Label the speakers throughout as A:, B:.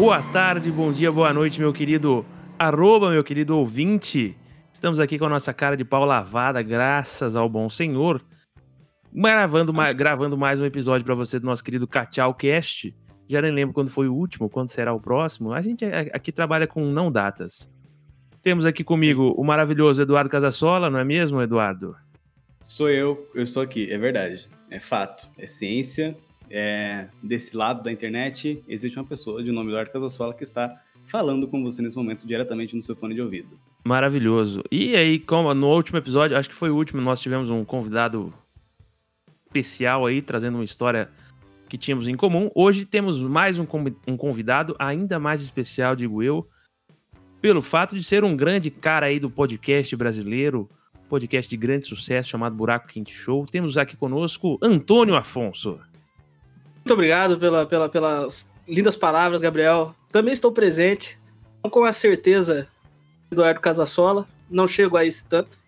A: boa tarde, bom dia, boa noite, meu querido arroba, meu querido ouvinte. Estamos aqui com a nossa cara de pau lavada, graças ao bom senhor. Gravando, gravando mais um episódio para você do nosso querido Cachau Cast. Já nem lembro quando foi o último, quando será o próximo. A gente é, aqui trabalha com não datas. Temos aqui comigo o maravilhoso Eduardo Casasola, não é mesmo, Eduardo?
B: Sou eu, eu estou aqui, é verdade. É fato, é ciência. É, desse lado da internet existe uma pessoa de nome Eduardo Casasola que está falando com você nesse momento diretamente no seu fone de ouvido.
A: Maravilhoso. E aí, como no último episódio, acho que foi o último, nós tivemos um convidado especial aí, trazendo uma história que tínhamos em comum. Hoje temos mais um, um convidado, ainda mais especial, digo eu, pelo fato de ser um grande cara aí do podcast brasileiro, podcast de grande sucesso chamado Buraco Quente Show. Temos aqui conosco Antônio Afonso.
C: Muito obrigado pela, pela, pelas lindas palavras, Gabriel. Também estou presente, com a certeza Eduardo Casasola, não chego a esse tanto.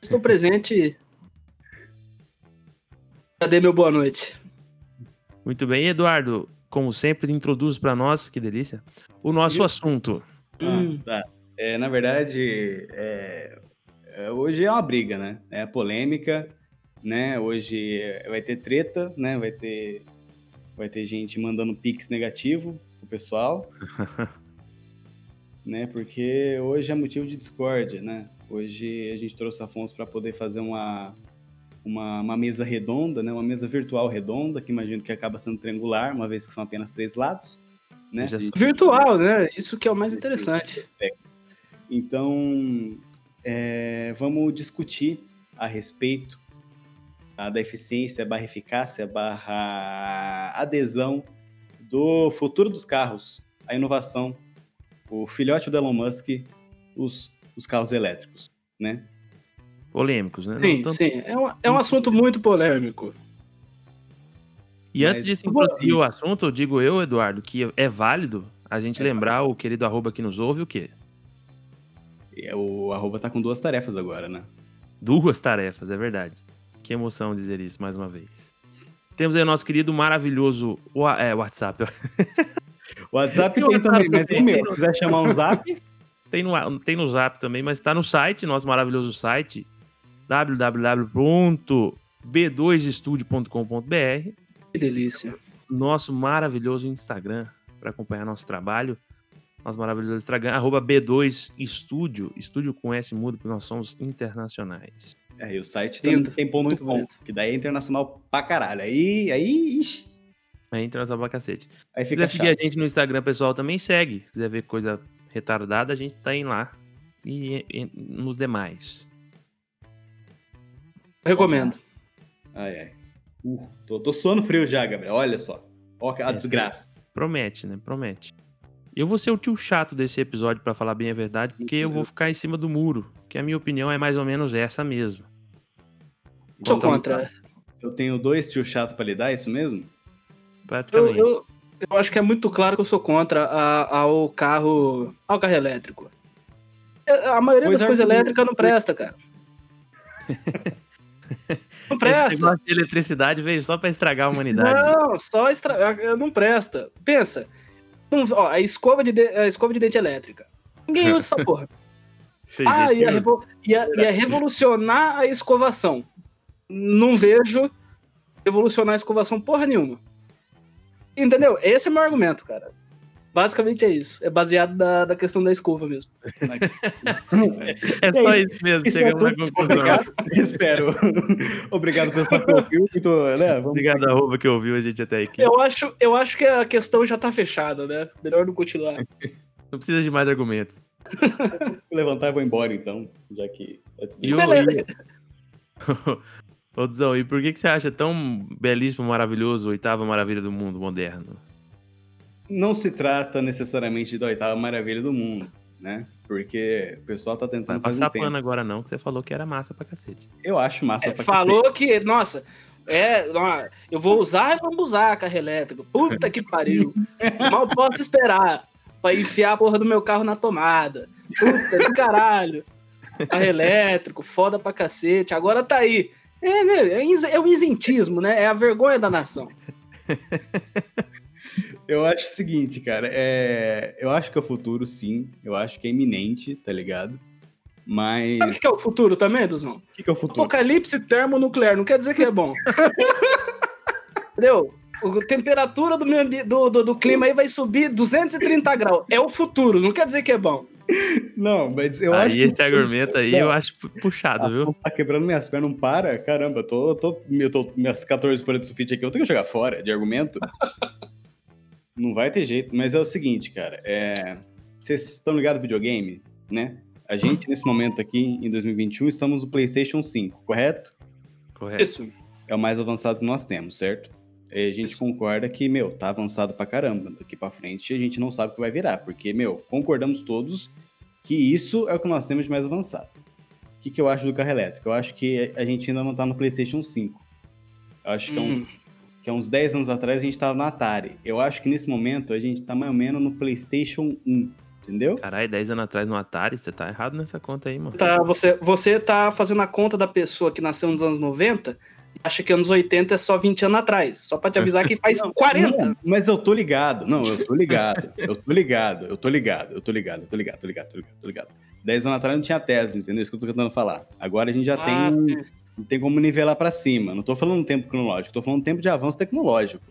C: Estou presente. Cadê meu boa noite?
A: Muito bem, Eduardo, como sempre, introduz para nós, que delícia, o nosso assunto.
B: Hum. Ah, tá. É, na verdade, é, é, hoje é uma briga, né? É polêmica, né? Hoje vai ter treta, né? Vai ter, vai ter gente mandando pix negativo pro pessoal. né? Porque hoje é motivo de discórdia, né? Hoje a gente trouxe Afonso para poder fazer uma, uma, uma, mesa redonda, né? Uma mesa virtual redonda, que imagino que acaba sendo triangular, uma vez que são apenas três lados. Né?
C: Virtual, né? Isso que é o mais interessante.
B: Então, é, vamos discutir a respeito tá, da eficiência barra eficácia barra adesão do futuro dos carros, a inovação, o filhote do Elon Musk, os, os carros elétricos, né?
A: Polêmicos, né?
C: Sim, tanto... sim. É um, é um assunto muito polêmico.
A: E antes de se introduzir o assunto, digo eu, Eduardo, que é válido a gente é lembrar o querido arroba que nos ouve o quê?
B: É, o arroba tá com duas tarefas agora, né?
A: Duas tarefas, é verdade. Que emoção dizer isso mais uma vez. Temos aí o nosso querido maravilhoso é, WhatsApp.
B: WhatsApp tem, tem também, mas tem meu. Se quiser chamar um zap.
A: Tem no, tem no zap também, mas está no site, nosso maravilhoso site, www.b2estudio.com.br.
C: Que delícia.
A: Nosso maravilhoso Instagram para acompanhar nosso trabalho. Nosso maravilhoso Instagram, arroba B2 Estúdio, estúdio com S mudo, porque nós somos internacionais.
B: É, e o site também tem ponto com, que daí é internacional pra caralho. Aí, aí, ixi.
A: Aí internacional pra cacete. Aí fica Se quiser seguir a gente no Instagram, pessoal, também segue. Se quiser ver coisa retardada, a gente tá indo lá. E, e nos demais.
C: Recomendo.
B: Ai, ai. Uh, tô, tô suando frio já, Gabriel. Olha só. Olha a é, desgraça.
A: Promete, né? Promete. Eu vou ser o tio chato desse episódio, para falar bem a verdade, porque eu vou ficar em cima do muro. Que a minha opinião é mais ou menos essa mesmo.
C: Sou contra.
B: Eu tenho dois tio chato para lidar, é isso mesmo?
C: Praticamente. Eu, eu, eu, acho que é muito claro que eu sou contra a, ao carro. ao carro elétrico. É, a maioria pois das coisas elétricas não presta, cara.
A: Não presta. Esse de eletricidade veio só para estragar a humanidade.
C: Não, só estragar. Não presta. Pensa. ó, a, escova de, a escova de dente elétrica. Ninguém usa essa porra. ah, ia, revo, ia, ia revolucionar a escovação. Não vejo revolucionar a escovação porra nenhuma. Entendeu? Esse é o meu argumento, cara. Basicamente é isso. É baseado na, na questão da escova mesmo.
A: é só é isso, isso mesmo. Isso Chegamos é na conclusão.
B: Obrigado. Espero. Obrigado pelo que ouviu. Muito, né?
A: Vamos Obrigado a roupa que ouviu a gente até aqui.
C: Eu acho, eu acho que a questão já tá fechada, né? Melhor não continuar.
A: não precisa de mais argumentos.
B: Vou levantar e vou embora, então, já que...
A: É e o, Ô, Dzão, e por que, que você acha tão belíssimo, maravilhoso, oitava maravilha do mundo moderno?
B: Não se trata necessariamente da oitava maravilha do mundo, né? Porque o pessoal tá tentando
A: Não fazer passar um pano agora não, que você falou que era massa pra cacete.
B: Eu acho massa
C: é,
B: pra
C: falou cacete. Falou que, nossa, é, eu vou usar e não usar carro elétrico. Puta que pariu. Mal posso esperar pra enfiar a porra do meu carro na tomada. Puta de caralho. Carro elétrico, foda pra cacete. Agora tá aí. É, é, é o isentismo, né? É a vergonha da nação.
B: Eu acho o seguinte, cara. É... Eu acho que é o futuro, sim. Eu acho que é iminente, tá ligado? Mas.
C: Sabe o que é o futuro também, Duzão?
B: O que, que é o futuro?
C: Apocalipse termonuclear. Não quer dizer que é bom. Entendeu? A temperatura do, meio, do, do, do, clima aí vai subir 230 graus. É o futuro, não quer dizer que é bom.
B: Não, mas eu
A: aí
B: acho.
A: Aí esse argumento aí eu acho puxado, viu?
B: Tá quebrando minhas pernas, não para? Caramba, eu tô, tô, eu tô minhas 14 folhas de sulfite aqui, eu tenho que jogar fora de argumento. não vai ter jeito, mas é o seguinte, cara. É... Vocês estão ligados no videogame, né? A gente, nesse momento aqui, em 2021, estamos no PlayStation 5, correto?
A: Correto.
C: Isso.
B: É o mais avançado que nós temos, certo? E a gente Isso. concorda que, meu, tá avançado pra caramba. Daqui pra frente a gente não sabe o que vai virar, porque, meu, concordamos todos que isso é o que nós temos de mais avançado. O que, que eu acho do carro elétrico? Eu acho que a gente ainda não tá no PlayStation 5. Eu acho que, hum. é uns, que há uns 10 anos atrás a gente tava no Atari. Eu acho que nesse momento a gente tá mais ou menos no PlayStation 1 entendeu?
A: Caralho, 10 anos atrás no Atari, você tá errado nessa conta aí, mano.
C: Tá, você, você tá fazendo a conta da pessoa que nasceu nos anos 90 acha que anos 80 é só 20 anos atrás. Só pra te avisar que faz não, 40. Não,
B: mas eu tô ligado. Não, eu tô ligado. eu tô ligado. Eu tô ligado. Eu tô ligado. Eu tô ligado. Tô ligado. Tô ligado. Tô ligado. 10 anos atrás não tinha tese, entendeu? Isso que eu tô tentando falar. Agora a gente já ah, tem. Sim. Não tem como nivelar para cima. Não tô falando tempo cronológico, tô falando tempo de avanço tecnológico.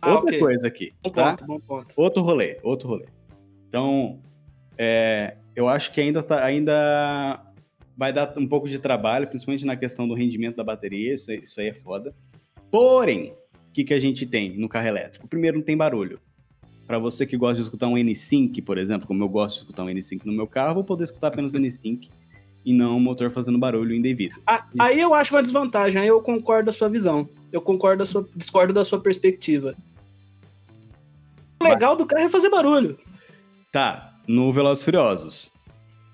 B: Ah, Outra okay. coisa aqui. Bom tá? ponto, bom ponto. Outro rolê, outro rolê. Então, é, eu acho que ainda, tá, ainda vai dar um pouco de trabalho, principalmente na questão do rendimento da bateria, isso, isso aí é foda. Porém, o que, que a gente tem no carro elétrico? Primeiro, não tem barulho. Para você que gosta de escutar um N5, por exemplo, como eu gosto de escutar um N5 no meu carro, vou poder escutar apenas o N5 e não o motor fazendo barulho indevido.
C: Ah, aí eu acho uma desvantagem, aí eu concordo da sua visão. Eu concordo da sua, discordo da sua perspectiva. O legal do carro é fazer barulho.
B: Tá, no Velozes Furiosos.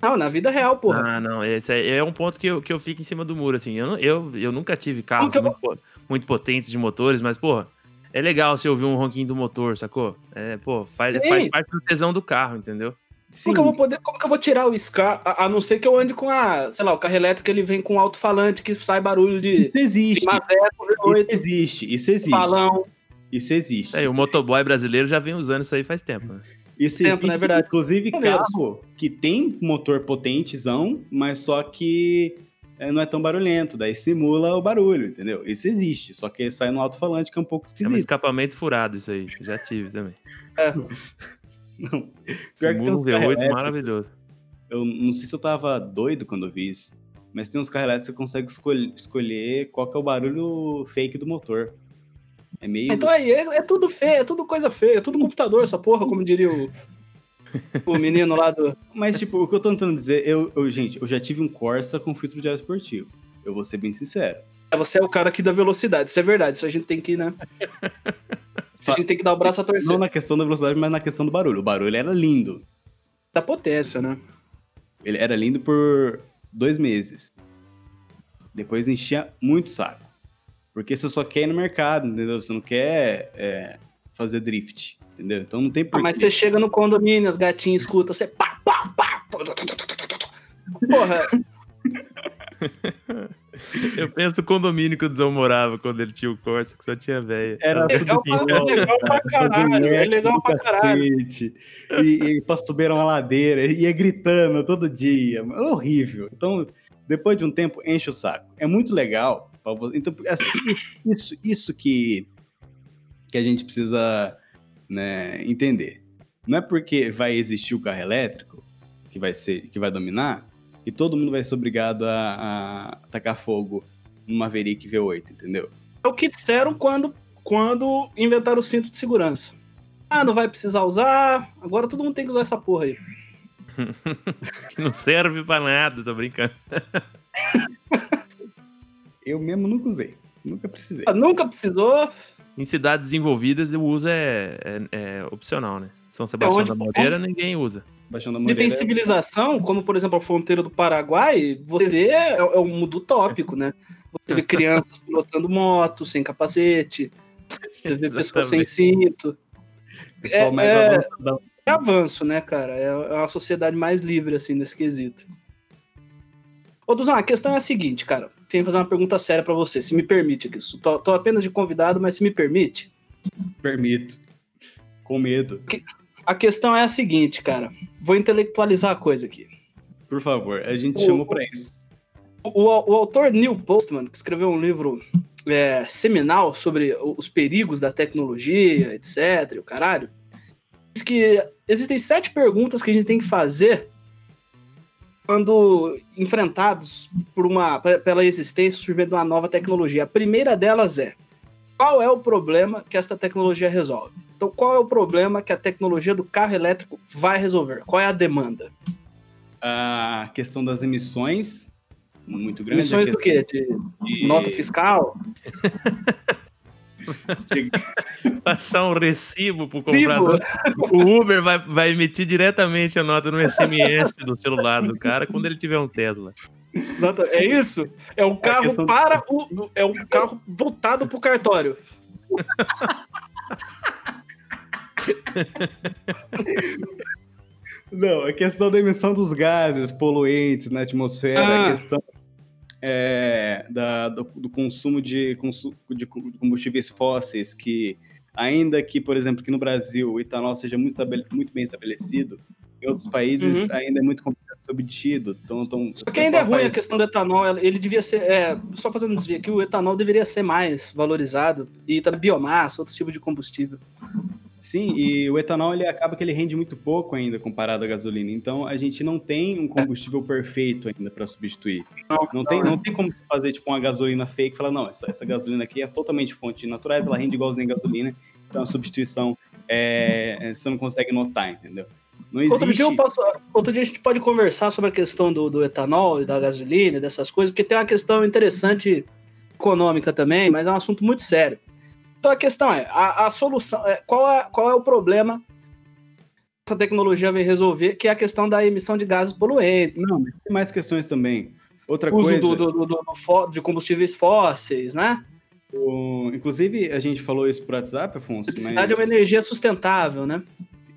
C: Não, na vida real, porra.
A: Ah, não, esse é, é um ponto que eu, que eu fico em cima do muro, assim. Eu, eu, eu nunca tive carros eu... muito, muito potentes de motores, mas, porra, é legal você ouvir um ronquinho do motor, sacou? É, pô, faz, faz parte do tesão do carro, entendeu?
C: Sim. Como que eu vou poder, como que eu vou tirar o ska, a, a, não ser que eu ande com a, sei lá, o carro elétrico ele vem com um alto-falante que sai barulho de
B: Isso existe. De isso existe, isso existe.
C: Balão.
B: Isso existe.
A: É,
B: isso
A: o motoboy brasileiro já vem usando isso aí faz tempo. Né?
B: Isso tempo, é verdade. Inclusive, carro que tem motor potentezão, mas só que é, não é tão barulhento, daí simula o barulho, entendeu? Isso existe, só que sai no alto-falante que é um pouco esquisito. É um
A: escapamento furado isso aí, já tive também.
B: É. Não.
A: Pior que tem uns V8 maravilhoso.
B: Eu não sei se eu tava doido quando eu vi isso, mas tem uns carros elétricos que você consegue escolher, escolher qual que é o barulho fake do motor. É meio.
C: Então aí, é, é, tudo feio, é tudo coisa feia, é tudo computador, essa porra, como diria o, o menino lá do.
B: Mas, tipo, o que eu tô tentando dizer, eu, eu, gente, eu já tive um Corsa com filtro de ar esportivo. Eu vou ser bem sincero.
C: É, você é o cara aqui da velocidade, isso é verdade, isso a gente tem que, né? a gente tem que dar o braço a torcer.
B: Não na questão da velocidade, mas na questão do barulho. O barulho era lindo.
C: Da potência, né?
B: Ele era lindo por dois meses. Depois enchia muito saco. Porque você só quer ir no mercado, entendeu? Você não quer é, fazer drift, entendeu? Então não tem
C: porquê. Ah, mas você chega no condomínio, as gatinhas escutam, você pá, pá, pá. Porra.
A: Eu penso no condomínio que o Dzão morava quando ele tinha o Corsa, que só tinha velha.
C: Era legal, tudo assim, pra, é legal pra caralho, é legal pra caralho.
B: E, e pastubeira uma ladeira, ia gritando todo dia. É horrível. Então, depois de um tempo, enche o saco. É muito legal então, assim, isso, isso que, que a gente precisa né, entender. Não é porque vai existir o carro elétrico que vai ser, que vai dominar, e todo mundo vai ser obrigado a, a tacar fogo no Maverick V8, entendeu?
C: É o que disseram quando, quando inventaram o cinto de segurança. Ah, não vai precisar usar, agora todo mundo tem que usar essa porra aí.
A: não serve pra nada, tô brincando.
B: Eu mesmo nunca usei. Nunca precisei.
C: Ah, nunca precisou?
A: Em cidades desenvolvidas, o uso é, é, é opcional, né? São Sebastião é onde, da Moreira, onde... ninguém usa.
C: Sebastião da Moreira. E tem civilização, como por exemplo a fronteira do Paraguai, você vê, é, é um mundo utópico, né? Você vê crianças pilotando moto, sem capacete, você vê pessoas sem cinto.
B: Pessoal é, mais é,
C: é avanço, né, cara? É, é uma sociedade mais livre, assim, nesse quesito. Ô, Duzão, a questão é a seguinte, cara. Tenho que fazer uma pergunta séria para você, se me permite aqui. Tô, tô, apenas de convidado, mas se me permite.
B: Permito. com medo.
C: A questão é a seguinte, cara. Vou intelectualizar a coisa aqui.
B: Por favor, a gente o, chamou para isso.
C: O, o, o, autor Neil Postman, que escreveu um livro é, seminal sobre os perigos da tecnologia, etc., o caralho, diz que existem sete perguntas que a gente tem que fazer quando enfrentados por uma, pela existência surgindo de uma nova tecnologia. A primeira delas é: qual é o problema que esta tecnologia resolve? Então, qual é o problema que a tecnologia do carro elétrico vai resolver? Qual é a demanda?
B: A questão das emissões, muito grande.
C: Emissões do quê? De, de... nota fiscal?
A: Passar um recibo pro comprador. O Uber vai, vai emitir diretamente a nota no SMS do celular do cara quando ele tiver um Tesla.
C: Exato, é isso. É um carro questão... para o. É um carro voltado pro cartório.
B: Não, a questão da emissão dos gases poluentes na atmosfera, ah. a questão é, da, do, do, consumo de, de combustíveis fósseis, que ainda que, por exemplo, que no Brasil o etanol seja muito, muito bem estabelecido, em outros países uhum. ainda é muito complicado ser obtido. Então, então,
C: só que ainda é ruim faz... a questão do etanol, ele devia ser, é, só fazendo um desvio aqui, o etanol deveria ser mais valorizado, e também biomassa, outro tipo de combustível.
B: Sim, e o etanol ele acaba que ele rende muito pouco ainda comparado à gasolina. Então a gente não tem um combustível perfeito ainda para substituir. Não, não, tem, não tem como fazer tipo uma gasolina fake e falar, não, essa, essa gasolina aqui é totalmente fonte naturais, ela rende igualzinho a gasolina, então a substituição é, você não consegue notar, entendeu?
C: Outro, dia eu posso, outro dia a gente pode conversar sobre a questão do, do etanol e da gasolina, dessas coisas, porque tem uma questão interessante econômica também, mas é um assunto muito sério. Então a questão é, a, a solução, é, qual, é, qual é o problema que essa tecnologia vai resolver, que é a questão da emissão de gases poluentes.
B: Não, mas tem mais questões também. Outra
C: uso
B: coisa...
C: Do, do, do, do, de combustíveis fósseis, né?
B: O, inclusive, a gente falou isso por WhatsApp, Afonso, a
C: mas... é uma energia sustentável, né?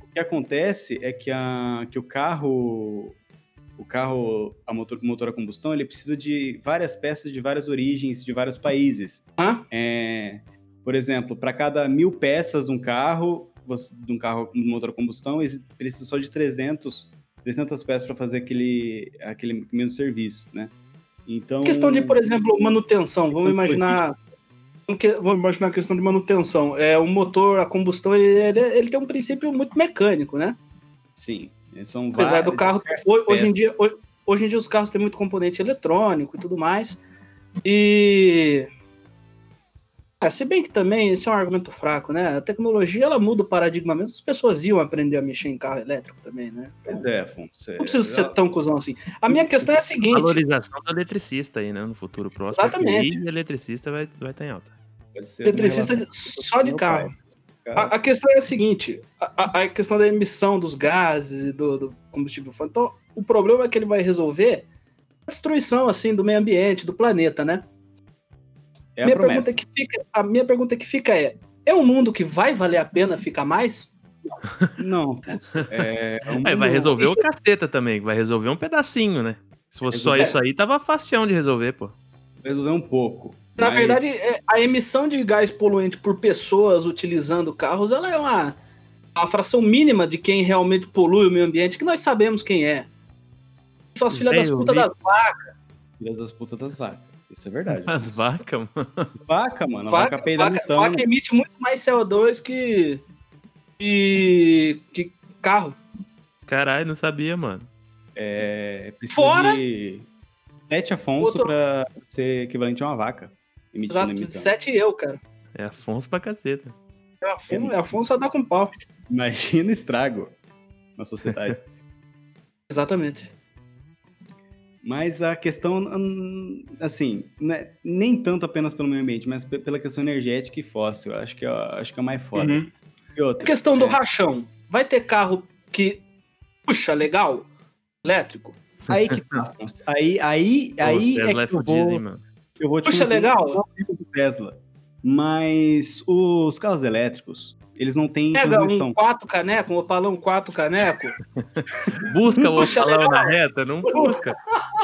B: O que acontece é que, a, que o carro o carro a motor, motor a combustão ele precisa de várias peças de várias origens de vários países
C: ah?
B: é, por exemplo, para cada mil peças de um carro, de um carro de motor a combustão, precisa só de 300, 300 peças para fazer aquele, aquele mesmo serviço, né?
C: Então... Questão de, por exemplo, manutenção. Vamos imaginar... Vamos imaginar a questão de manutenção. É, o motor a combustão, ele, ele, tem um princípio muito mecânico, né?
B: Sim. São
C: Apesar do carro... Hoje, em dia, hoje, hoje em dia os carros têm muito componente eletrônico e tudo mais. E é, se bem que também esse é um argumento fraco, né? A tecnologia ela muda o paradigma mesmo, as pessoas iam aprender a mexer em carro elétrico também, né?
B: Pois é, Afonso.
C: Não precisa ser tão cuzão assim. A minha questão é a seguinte:
A: valorização do eletricista aí, né? No futuro próximo.
C: Exatamente.
A: E eletricista vai, vai estar em alta.
C: Eletricista só de carro. A, a, questão é a seguinte: a, a, questão da emissão dos gases e do, do combustível. Então, o problema é que ele vai resolver a destruição assim do meio ambiente, do planeta, né? É a minha promessa. Pergunta que fica, a minha pergunta que fica é: é um mundo que vai valer a pena ficar mais?
B: Não. É,
A: é um vai resolver o caceta também, vai resolver um pedacinho, né? Se fosse só isso aí, tava facião de resolver, pô.
B: Resolver um pouco.
C: Na mas... verdade, é, a emissão de gás poluente por pessoas utilizando carros, ela é uma, uma fração mínima de quem realmente polui o meio ambiente, que nós sabemos quem é. São as filhas das putas das vacas.
B: Filhas das putas das vacas. Isso é verdade.
A: As vacas, mano.
B: Vaca, mano. Vaca, vaca
C: vaca,
B: então.
C: vaca emite muito mais CO2 que. que. que carro.
A: Caralho, não sabia, mano.
B: É. Precisa Fora... de sete Afonso Outro... pra ser equivalente a uma vaca.
C: Exato, de sete eu, cara.
A: É Afonso pra caceta.
C: É Afonso, é Afonso a dar com pau.
B: Imagina estrago na sociedade.
C: Exatamente.
B: Mas a questão, hum, assim, né, nem tanto apenas pelo meio ambiente, mas pela questão energética e fóssil. Acho que é, acho que é mais foda. Uhum.
C: E outra, a questão é... do rachão. Vai ter carro que puxa legal, elétrico?
B: Aí que tá. Aí, aí, Pô, aí é que é eu, vou, hein, eu vou te
C: Puxa legal?
B: Tesla. Mas os carros elétricos, eles não têm
C: Pega transmissão. um quatro caneco, um opalão quatro caneco.
A: busca o opalão na reta, não busca.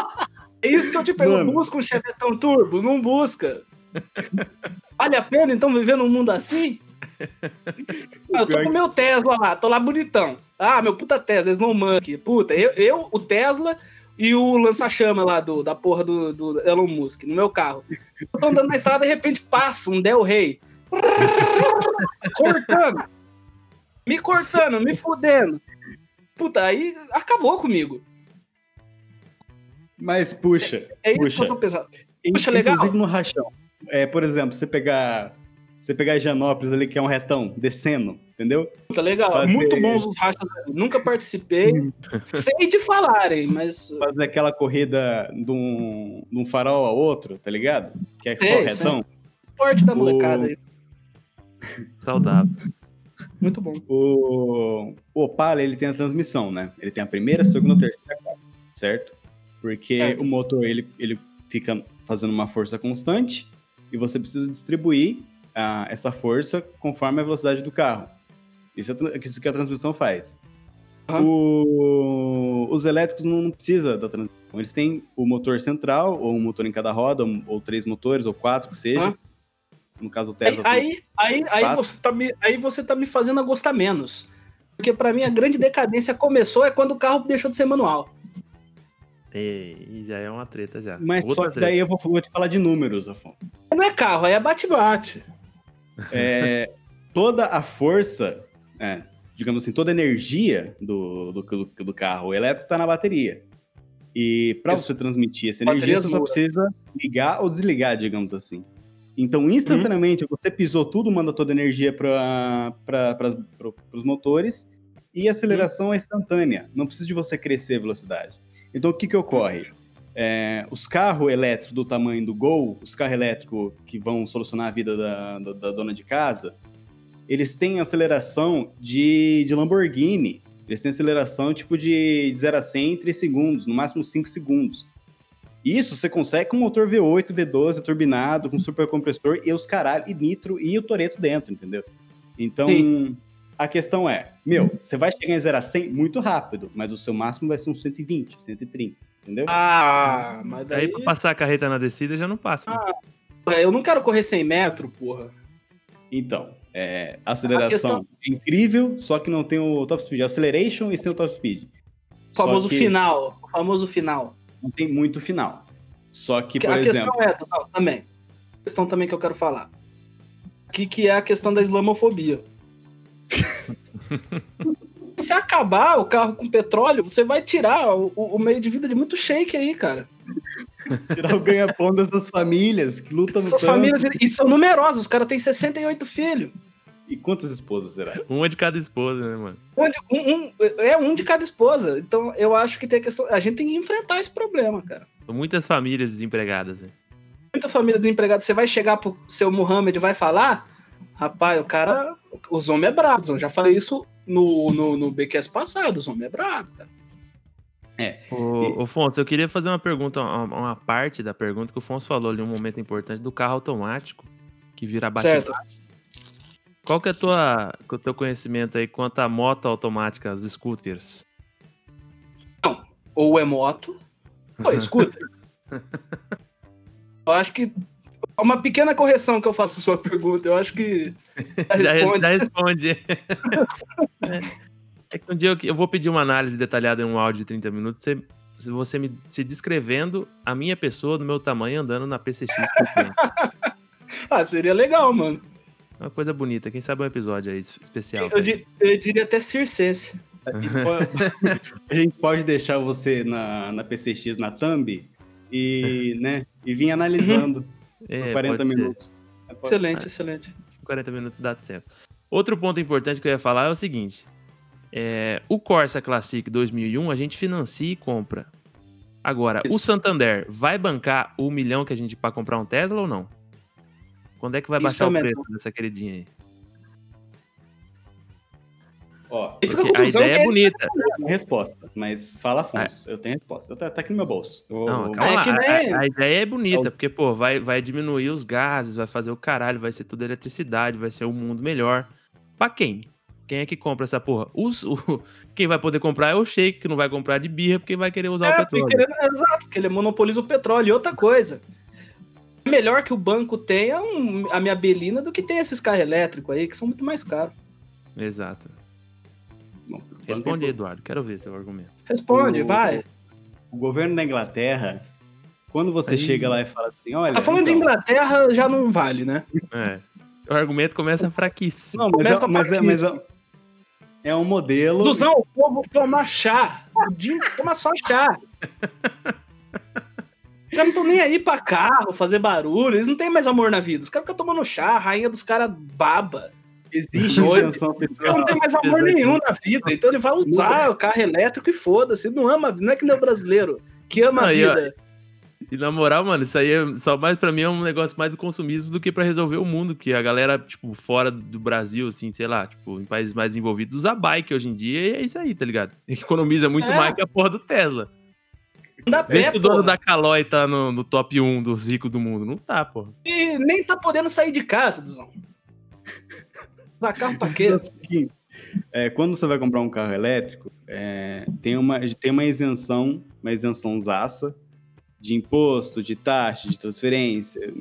C: É isso que eu te pergunto, busca um Chevetão turbo? Não busca. Vale a pena, então, viver num mundo assim? Ah, eu tô com meu Tesla lá, tô lá bonitão. Ah, meu puta Tesla, Elon Musk. Puta, eu, eu o Tesla e o lança-chama lá do, da porra do, do Elon Musk no meu carro. Eu tô andando na estrada, de repente passa um Del Rey. cortando. Me cortando, me fudendo. Puta, aí acabou comigo.
B: Mas puxa.
C: É, é isso
B: puxa.
C: que eu tô pensando.
B: Puxa, legal. Inclusive no rachão. É, por exemplo, você pegar. Você pegar Higienópolis ali, que é um retão, descendo, entendeu?
C: Tá legal. Fazer... Muito bons os rachas. Nunca participei. sei de falarem, mas.
B: Fazer aquela corrida de um, de um farol a outro, tá ligado? Que é sei, só retão.
C: Esporte da molecada o... aí.
A: Saudável.
C: Muito bom.
B: O, o Opala, ele tem a transmissão, né? Ele tem a primeira, a segunda, a terceira, certo? Porque é. o motor, ele, ele fica fazendo uma força constante e você precisa distribuir uh, essa força conforme a velocidade do carro. Isso é isso que a transmissão faz. Uhum. O, os elétricos não, não precisa da transmissão. Eles têm o motor central, ou um motor em cada roda, ou, ou três motores, ou quatro, que seja. Uhum. No caso, o Tesla.
C: Aí, aí, aí, aí, você tá me, aí você tá me fazendo a gostar menos. Porque para mim a grande decadência começou é quando o carro deixou de ser manual.
A: E já é uma treta já.
B: Mas Outra só que treta. daí eu vou, vou, te falar de números, Afonso.
C: Não é carro, aí é bate-bate.
B: É, toda a força, é, digamos assim, toda a energia do, do, do, do carro elétrico está na bateria. E para você transmitir essa energia, você só precisa ligar ou desligar, digamos assim. Então, instantaneamente, uhum. você pisou tudo, manda toda a energia para os motores e a aceleração uhum. é instantânea. Não precisa de você crescer a velocidade. Então, o que, que ocorre? É, os carros elétricos do tamanho do Gol, os carros elétricos que vão solucionar a vida da, da, da dona de casa, eles têm aceleração de, de Lamborghini. Eles têm aceleração tipo de, de 0 a 100 em 3 segundos, no máximo 5 segundos. Isso você consegue com motor V8, V12, turbinado, com supercompressor e os caralho, e nitro e o Toreto dentro, entendeu? Então, Sim. A questão é, meu, você vai chegar em 0 a 100 muito rápido, mas o seu máximo vai ser uns 120, 130, entendeu?
C: Ah, mas daí...
A: Aí pra passar a carreta na descida já não passa. Né?
C: Ah, eu não quero correr 100 metros, porra.
B: Então, é, aceleração questão... é incrível, só que não tem o top speed. Acceleration e sem o top speed.
C: O famoso que... final. O famoso final
B: não tem muito final. Só que, por
C: a
B: exemplo...
C: A questão é, também, a questão também que eu quero falar. O que, que é a questão da islamofobia? Se acabar o carro com petróleo, você vai tirar o, o meio de vida de muito shake aí, cara.
B: Tirar o ganha-pão dessas famílias que lutam
C: Essas tanto. famílias, e são numerosas, os caras têm 68 filhos.
B: E quantas esposas será?
A: Uma de cada esposa, né, mano?
C: Um, um, é um de cada esposa. Então eu acho que tem a questão. A gente tem que enfrentar esse problema, cara.
A: São muitas famílias desempregadas, né?
C: Muita família desempregada. Você vai chegar pro seu Muhammad e vai falar. Rapaz, o cara. Os homens é brabo. Eu já falei isso no, no, no BQS passado. Os homens é brabo, cara.
A: É. Ô, ô Fonso, eu queria fazer uma pergunta, uma, uma, parte da pergunta que o Fonso falou ali, um momento importante do carro automático que vira bate qual que é tua, o teu conhecimento aí quanto a moto automática, as scooters?
C: Não, ou é moto, ou é scooter. eu acho que uma pequena correção que eu faço a sua pergunta, eu acho que
A: já responde. Já, responde. é que um dia eu, eu, vou pedir uma análise detalhada em um áudio de 30 minutos, você, você me se descrevendo a minha pessoa do meu tamanho andando na PCX.
C: ah, seria legal, mano.
A: Uma coisa bonita. Quem sabe um episódio aí especial.
C: Eu, di eu diria até circense.
B: a gente pode deixar você na, na PCX, na Thumb, e, né, e vir analisando. É, 40 minutos.
C: Excelente, excelente.
A: 40 minutos dá certo. Outro ponto importante que eu ia falar é o seguinte. É, o Corsa Classic 2001 a gente financia e compra. Agora, Isso. o Santander vai bancar o milhão que a gente para comprar um Tesla ou não? Quando é que vai Isso baixar o preço dessa queridinha aí?
B: Ó,
A: a, a ideia é bonita.
B: resposta, mas fala, Afonso. Ah. Eu tenho resposta. Tá, tá aqui no meu bolso.
A: Não, calma é lá. Nem... A, a, ideia é bonita, porque, pô, vai, vai diminuir os gases, vai fazer o caralho, vai ser tudo eletricidade, vai ser um mundo melhor. Pra quem? Quem é que compra essa porra? Os, o, quem vai poder comprar é o Shake, que não vai comprar de birra porque vai querer usar é, o petróleo.
C: Porque ele, exato, porque ele monopoliza o petróleo. E outra coisa, É melhor que o banco tenha um, a minha Belina do que tem esses carros elétricos aí, que são muito mais caros.
A: Exato. Responde, Eduardo. Quero ver seu argumento.
C: Responde, o, vai.
B: O governo da Inglaterra, quando você aí... chega lá e fala assim, olha...
C: Tá falando então... de Inglaterra, já não vale, né?
A: É. O argumento começa fraquíssimo.
B: Não, mas,
C: começa
B: é, mas, é, mas é, é um modelo...
C: Duzão, o povo toma chá. O toma só chá. Já não estão nem aí pra carro, fazer barulho. Eles não têm mais amor na vida. Os caras ficam tomando chá, a rainha dos caras baba.
B: Existe isenção
C: fiscal. não tem mais amor nenhum na vida. Então ele vai usar o carro elétrico e foda-se. Não ama, não é que nem o brasileiro que ama a vida.
A: E na moral, mano, isso aí é só mais pra mim é um negócio mais do consumismo do que para resolver o mundo. Que a galera, tipo, fora do Brasil, assim, sei lá, tipo, em países mais envolvidos, usa bike hoje em dia e é isso aí, tá ligado? Economiza muito é. mais que a porra do Tesla.
C: Não dá pé,
A: o dono da Calói tá no, no, top 1 dos ricos do mundo. Não tá, porra.
C: E nem tá podendo sair de casa, Duzão. Usar carro pra quê?
B: É, quando você vai comprar um carro elétrico, é, tem, uma, tem uma isenção, uma isenção zaça de imposto, de taxa, de transferência,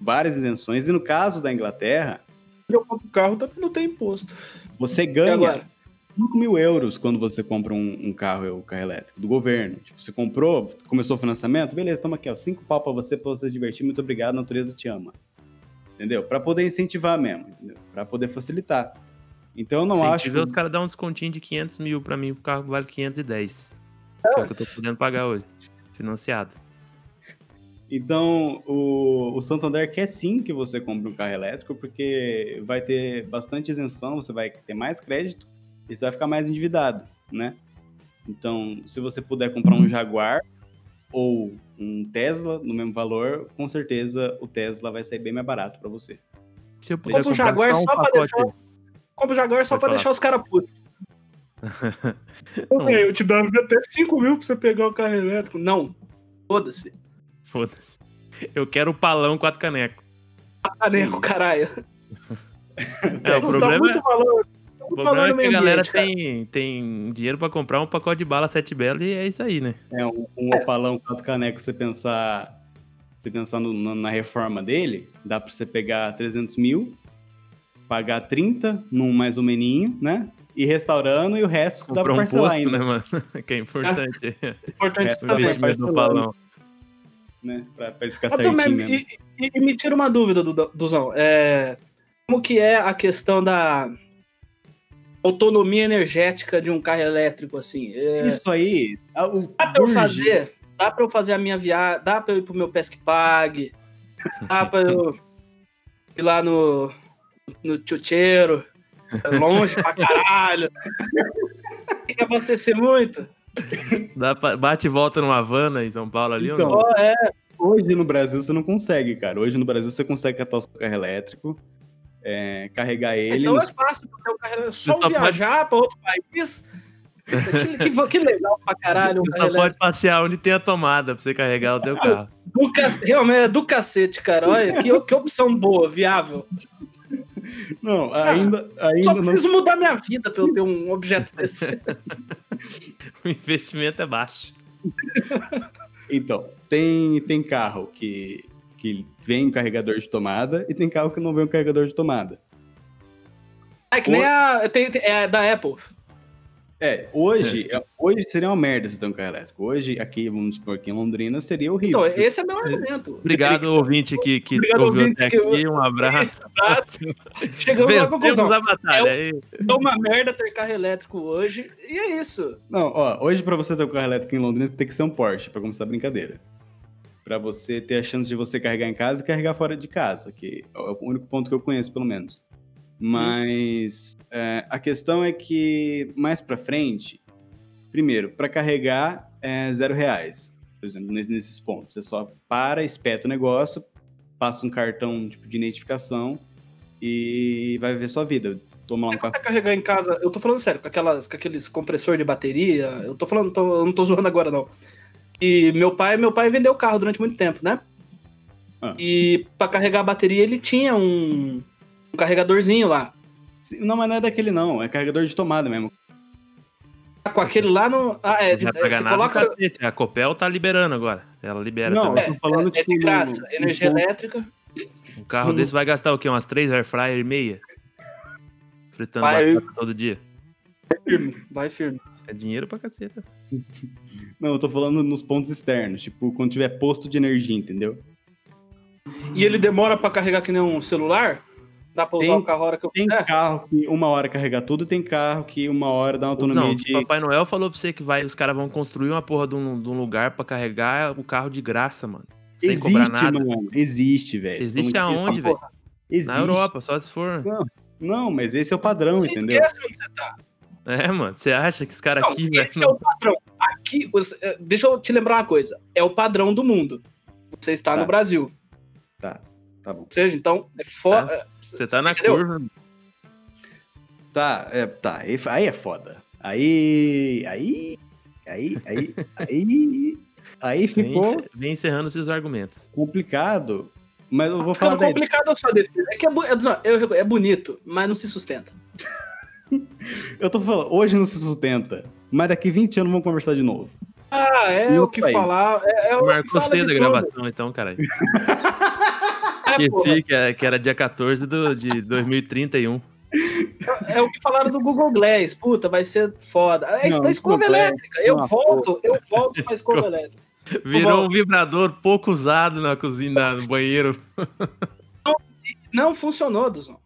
B: várias isenções. E no caso da Inglaterra.
C: Eu compro carro também não tem imposto.
B: Você ganha 5 mil euros quando você compra um, um carro, um carro elétrico do governo. Tipo, você comprou, começou o financiamento, beleza, toma aqui, ó, 5 pau pra você, pra você se divertir, muito obrigado, a natureza te ama entendeu? Para poder incentivar mesmo, para poder facilitar. Então eu não Sim, acho.
A: Que... os caras dão um descontinho de 500 mil para mim, o carro vale 510. É. Que é o que eu tô podendo pagar hoje, financiado.
B: Então, o, o Santander quer sim que você compre um carro elétrico, porque vai ter bastante isenção, você vai ter mais crédito e você vai ficar mais endividado, né? Então, se você puder comprar um Jaguar, ou um Tesla no mesmo valor, com certeza o Tesla vai sair bem mais barato para você.
C: Se eu puder compra o Jaguar só, um para deixar, compra o Jaguar só para deixar os caras putos. okay, eu te dou até 5 mil pra você pegar o carro elétrico. Não. Foda-se.
A: Foda-se. Eu quero o palão quatro caneco.
C: Caneco, caralho.
A: É, o problema muito valor. O problema é que a galera tem, tem dinheiro pra comprar um pacote de bala sete belo e é isso aí, né?
B: É, um, um opalão quatro caneco, você pensar, você pensar no, no, na reforma dele, dá pra você pegar 300 mil, pagar 30 num mais ou meninho, né? E restaurando e o resto Comprou dá pra parcelar um posto, ainda.
A: né, mano? Que é importante.
C: É, importante também.
A: investimento no palão.
B: Né? Pra, pra ele ficar Mas, certinho
C: e, e, e, me tira uma dúvida, Duzão. É, como que é a questão da autonomia energética de um carro elétrico, assim.
B: É... Isso aí.
C: O dá pra eu fazer. Dá pra eu fazer a minha viagem. Dá pra eu ir pro meu Pesquipag. Dá pra eu ir lá no. no Chucheiro. Longe pra caralho. Tem que abastecer muito.
A: Dá pra, bate e volta numa Havana em São Paulo ali então, ou
C: não? É.
B: Hoje no Brasil você não consegue, cara. Hoje no Brasil você consegue catar o seu carro elétrico é, carregar ele.
C: Então nos... é fácil, porque o cara é só, só viajar pode... para outro país. que, que, que, legal pra caralho.
A: Você só pode passear onde tem a tomada pra você carregar o teu carro.
C: Do cacete, realmente é do cacete, cara. Olha, que, que opção boa, viável.
B: Não, ainda. Ah, ainda
C: só preciso não... mudar minha vida pra eu ter um objeto desse.
A: o investimento é baixo.
B: Então, tem, tem carro que que vem um carregador de tomada e tem carro que não vem um carregador de tomada.
C: É que nem a. Tem, tem, é da Apple.
B: É, hoje, é. hoje seria uma merda se ter um carro elétrico. Hoje, aqui, vamos supor que em Londrina, seria horrível.
C: Então, esse é meu argumento.
A: Obrigado, ouvinte, que, que Obrigado, ouviu ouvinte, até aqui. Um abraço.
C: Chegamos à conclusão.
A: a batalha. É,
C: é uma merda ter carro elétrico hoje, e é isso.
B: Não, ó, hoje pra você ter um carro elétrico em Londrina, tem que ser um Porsche, pra começar a brincadeira para você ter a chance de você carregar em casa e carregar fora de casa, que é o único ponto que eu conheço, pelo menos. Mas é, a questão é que mais para frente, primeiro, para carregar é zero reais, por exemplo, nesses pontos. Você só para, espeta o negócio, passa um cartão tipo de identificação e vai ver sua vida. Toma lá um
C: café. carregar em casa, eu tô falando sério, com, aquelas, com aqueles compressor de bateria, eu tô falando, tô, eu não tô zoando agora não. E meu pai, meu pai vendeu o carro durante muito tempo, né? Ah. E para carregar a bateria ele tinha um, um carregadorzinho lá.
B: Não, mas não é daquele não, é carregador de tomada mesmo.
C: com aquele lá no. Ah, é.
A: Vai
C: é, você coloca. seu-
A: cacete. A Copel tá liberando agora. Ela libera
B: Não,
A: também.
B: eu tô falando,
C: é,
B: tipo,
C: é de graça.
B: no-
C: Energia
B: no-
C: elétrica.
A: Um carro desse vai gastar o quê? Umas três air fryer e meia? Fritando
C: Vai.
A: todo dia.
C: Firme, vai firme.
A: É dinheiro pra caceta.
B: Não, eu tô falando nos pontos externos, tipo, quando tiver posto de energia, entendeu?
C: E ele demora pra carregar que nem um celular? Dá pra usar
B: Tem-
C: o carro a hora que eu
B: Tem
C: quiser?
B: carro que uma hora carrega tudo, tem carro que uma hora dá uma autonomia
A: Não,
B: de.
A: Papai Noel falou pra você que vai, os caras vão construir uma porra de um, de um lugar pra carregar o carro de graça, mano. Sem cobrar
B: Existe,
A: nada.
B: mano. Existe, velho.
A: Existe
B: que-
A: aonde, velho? Na Europa, só se for.
B: Não, mas esse é o padrão,
C: Você
B: entendeu?
C: esquece onde você tá.
A: É, mano. Você acha que os caras
C: Não,
A: aqui, velho.
C: esse é o padrão. Aqui, os- eh, deixa eu te lembrar uma coisa. É o padrão do mundo. Você está
B: Tá.
C: no Brasil.
B: Tá, tá bom.
C: Ou seja, então, é foda.
A: Você tá na
C: entendeu?
A: curva.
B: Tá, é, tá. Aí, é foda. Aí. Aí. Aí. Aí. Aí. Aí ficou
A: vem encerrando seus argumentos.
B: complicado. Mas eu vou
C: Ficando
B: falar daí.
C: complicado a sua defesa. É que é, é, é bonito, mas não se sustenta.
B: Eu tô falando, hoje não se sustenta. Mas daqui 20 anos vamos conversar de novo.
C: Ah, é o que
B: país.
C: falar. É, é o
A: Marcou cedo a gravação, então, caralho.
C: É,
A: Esqueci que era, que era dia 14 do, de 2031.
C: é o que falaram do Google Glass. Puta, vai ser foda. É isso
B: Não,
C: da escova
B: Google Glass
C: elétrica. Eu volto, eu volto pra escova
A: Escova.
C: elétrica.
A: Virou um vibrador pouco usado na cozinha, no banheiro.
C: Não funcionou, Duzão.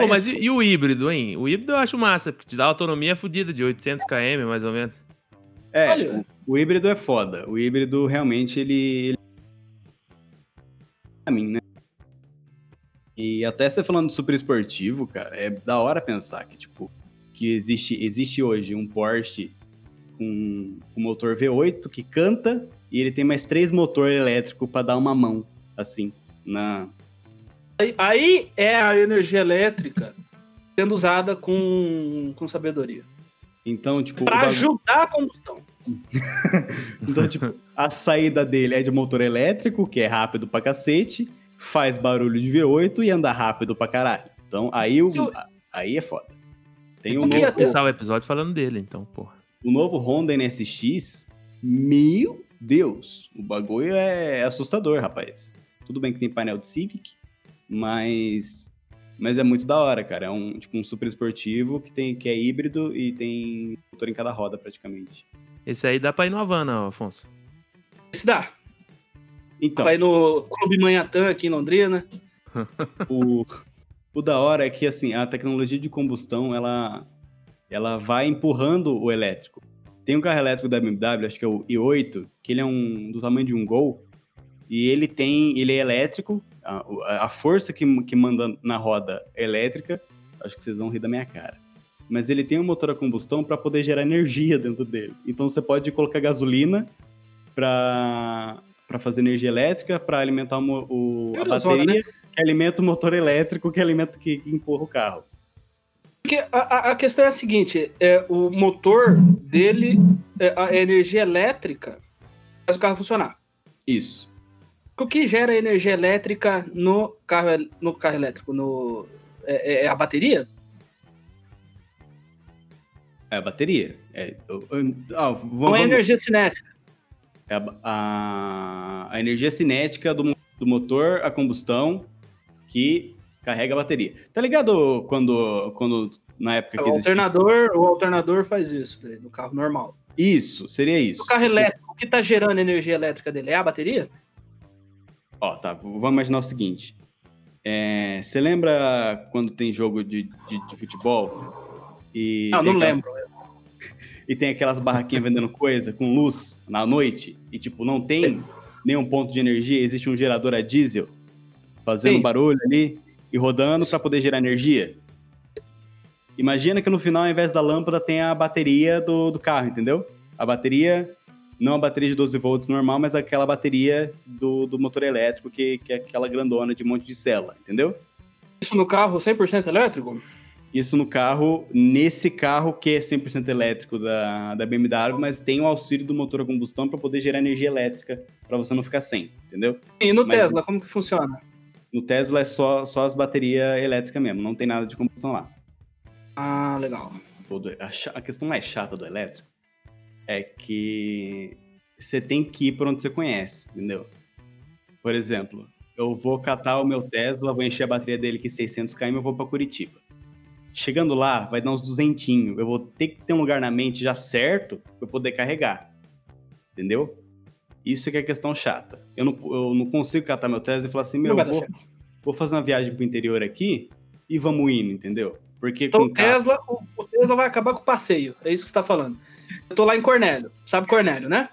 A: Pô, mas e, e o híbrido, hein? O híbrido eu acho massa, porque te dá autonomia fodida de 800 km, mais ou menos.
B: É,
C: Olha.
B: o, híbrido é foda. O híbrido realmente ele. ele... Pra mim, né? E até você falando de super esportivo, cara, é da hora pensar que, tipo, que existe, existe hoje um Porsche com um motor V8 que canta e ele tem mais três motores elétricos pra dar uma mão, assim, na.
C: Aí, aí é a energia elétrica sendo usada com, com sabedoria.
B: Então, tipo,
C: Pra
B: bagulho-
C: ajudar a combustão.
B: Então, tipo, a saída dele é de motor elétrico, que é rápido pra cacete, faz barulho de V8 e anda rápido pra caralho. Então, aí, o,
C: Eu-
B: aí é foda. Tem
C: Eu queria
B: novo,
C: ter-
A: Começar o episódio falando dele, então, porra.
B: o novo Honda NSX. Meu Deus! O bagulho é assustador, rapaz. Tudo bem que tem painel de Civic, mas... Mas é muito da hora, cara. É um, tipo, um super esportivo que, tem, que é híbrido e tem motor em cada roda, praticamente.
A: Esse aí dá pra ir no Havana, Afonso.
C: Esse dá.
B: Então,
C: Vai no Clube Manhattan aqui em Londrina.
B: o, o da hora é que assim, a tecnologia de combustão ela, ela vai empurrando o elétrico. Tem um carro elétrico da BMW, acho que é o i8, que ele é um do tamanho de um Gol, e ele tem, ele é elétrico, a, a força que, que manda na roda elétrica, acho que vocês vão rir da minha cara. Mas ele tem um motor a combustão para poder gerar energia dentro dele. Então você pode colocar gasolina para para fazer energia elétrica, para alimentar o, o- a bateria, que alimenta o motor elétrico, que alimenta que, que empurra o carro.
C: Porque a, a- a questão é a seguinte: é, o motor dele, é, a energia elétrica, faz o carro funcionar.
B: Isso.
C: O que gera energia elétrica no carro, no carro elétrico? No, é, é- é a bateria?
B: É a bateria. É, eu- eu- ah, vamos-
C: Não é
B: vamos-
C: energia cinética.
B: é a, a- a energia cinética do, do motor a combustão que carrega a bateria. Tá ligado quando, quando na época que
C: O
B: existia...
C: alternador, o alternador faz isso né, no carro normal.
B: Isso, seria isso.
C: No carro elétrico, o que está gerando energia elétrica dele? É a bateria?
B: Ó, tá, vamos imaginar o seguinte. É, Você lembra quando tem jogo de, de, de futebol? E
C: Não, não
B: aquela-
C: lembro.
B: E tem aquelas barraquinhas vendendo coisa com luz na noite e, tipo, não tem nenhum ponto de energia, existe um gerador a diesel fazendo
C: Sim.
B: barulho ali e rodando para poder gerar energia. Imagina que no final, ao invés da lâmpada, tem a bateria do, do carro, entendeu? A bateria, não a bateria de 12 volts normal, mas aquela bateria do, do motor elétrico, que, que é aquela grandona de um monte de célula, entendeu?
C: Isso no carro 100% elétrico?
B: Isso no carro, nesse carro que é 100% elétrico da, da BMW, mas tem o auxílio do motor a combustão para poder gerar energia elétrica para você não ficar sem, entendeu?
C: E no
B: Mas-
C: Tesla, como que funciona?
B: No Tesla é só, só as baterias elétricas mesmo, não tem nada de combustão lá.
C: Ah, legal.
B: tipo, a, questão mais chata do elétrico é que você tem que ir por onde você conhece, entendeu? Por exemplo, eu vou catar o meu Tesla, vou encher a bateria dele que 600 km, eu vou para Curitiba. Chegando lá, vai dar uns duzentinho. Eu vou ter que ter um lugar na mente já certo para eu poder carregar. Entendeu? Isso é que é questão chata. Eu não, eu não consigo catar meu Tesla e falar assim, meu, vou, vou, fazer uma viagem pro interior aqui e vamos indo, entendeu?
C: Porque então, o Tesla, o, o, Tesla vai acabar com o passeio. É isso que você tá falando. Eu tô lá em Cornélio. Sabe Cornélio, né?